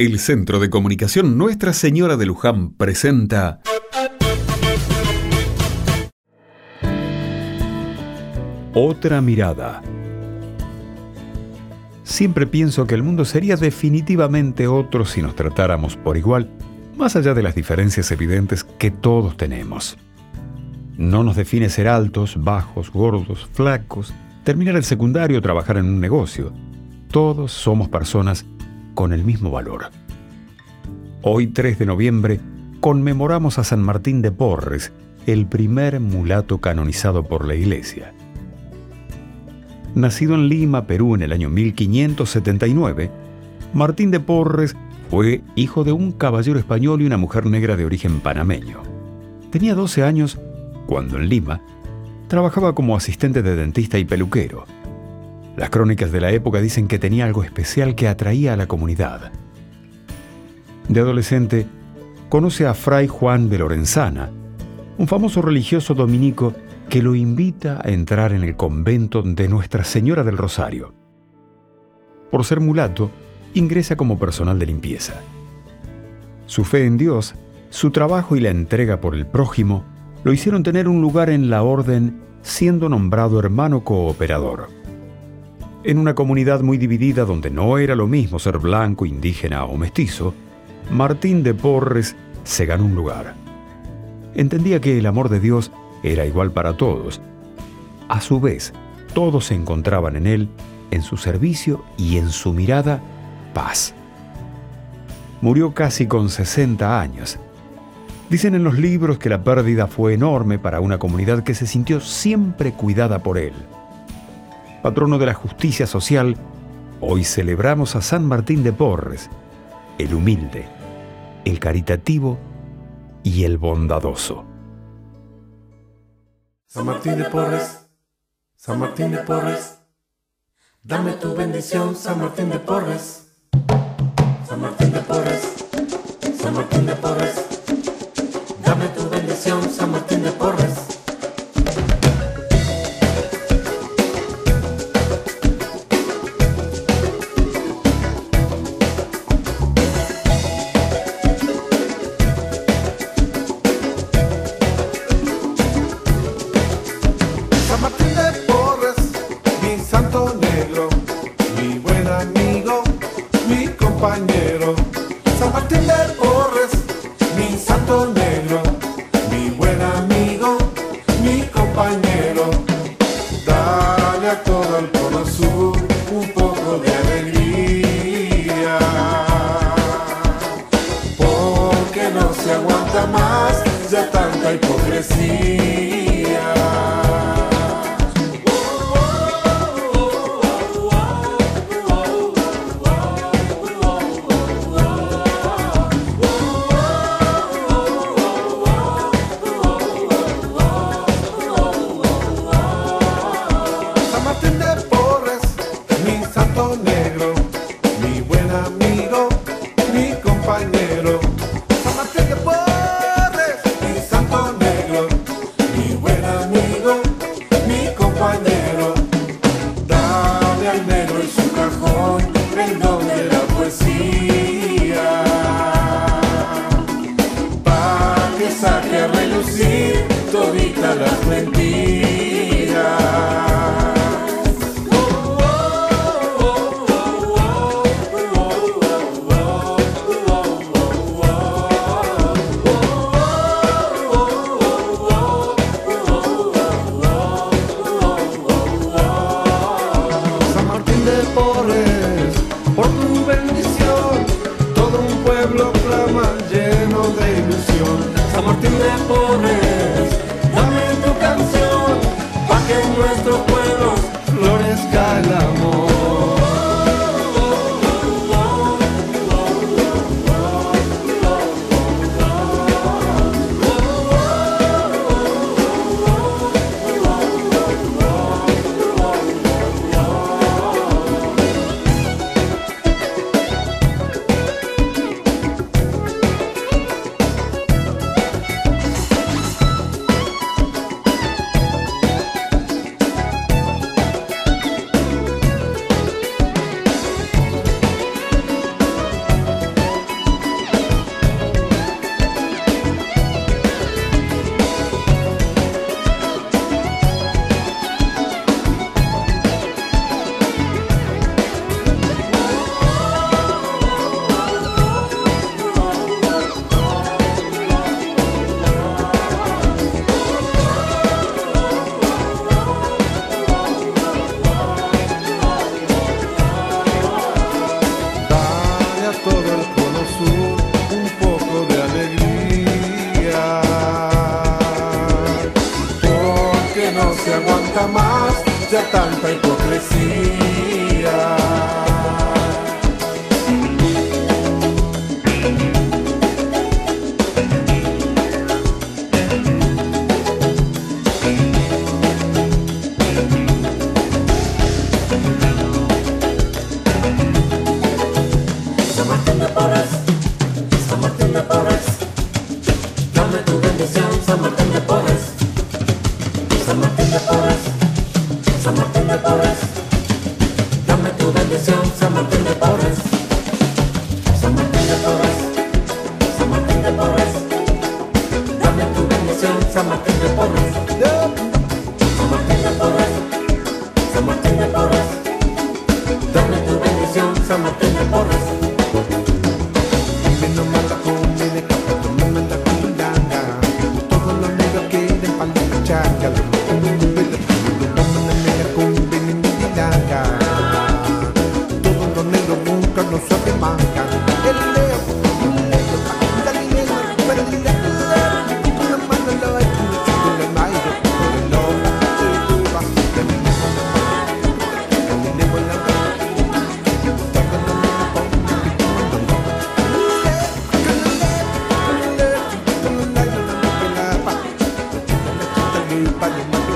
El Centro de Comunicación Nuestra Señora de Luján presenta Otra mirada. Siempre pienso que el mundo sería definitivamente otro si nos tratáramos por igual, más allá de las diferencias evidentes que todos tenemos. No nos define ser altos, bajos, gordos, flacos, terminar el secundario o trabajar en un negocio. Todos somos personas con el mismo valor. Hoy 3 de noviembre conmemoramos a San Martín de Porres, el primer mulato canonizado por la Iglesia. Nacido en Lima, Perú en el año 1579, Martín de Porres fue hijo de un caballero español y una mujer negra de origen panameño. Tenía 12 años cuando en Lima trabajaba como asistente de dentista y peluquero. Las crónicas de la época dicen que tenía algo especial que atraía a la comunidad. De adolescente, conoce a Fray Juan de Lorenzana, un famoso religioso dominico que lo invita a entrar en el convento de Nuestra Señora del Rosario. Por ser mulato, ingresa como personal de limpieza. Su fe en Dios, su trabajo y la entrega por el prójimo lo hicieron tener un lugar en la orden siendo nombrado hermano cooperador en una comunidad muy dividida donde no era lo mismo ser blanco, indígena o mestizo, Martín de Porres se ganó un lugar. Entendía que el amor de Dios era igual para todos. A su vez, todos se encontraban en él, en su servicio y en su mirada, paz. Murió casi con 60 años. Dicen en los libros que la pérdida fue enorme para una comunidad que se sintió siempre cuidada por él patrono de la justicia social, hoy celebramos a San Martín de Porres, el humilde, el caritativo y el bondadoso. San Martín de Porres, San Martín de Porres, dame tu bendición, San Martín de Porres. San Martín de Porres, San Martín de Porres, dame tu bendición, San Martín de Porres. Compañero. San Martín de Porres, mi santo negro, mi buen amigo, mi compañero. Dale a todo el cono sur un poco de alegría. Porque no se aguanta más ya tanta hipocresía. Tanta hipocresía. Diversión San Martín de Porres. San Martín de Porres. San Martín de Porres. Dame tu bendición, San Martín de Porres. San Martín de Porres. San Martín de Porres. Dame tu bendición, San Martín de Porres. el.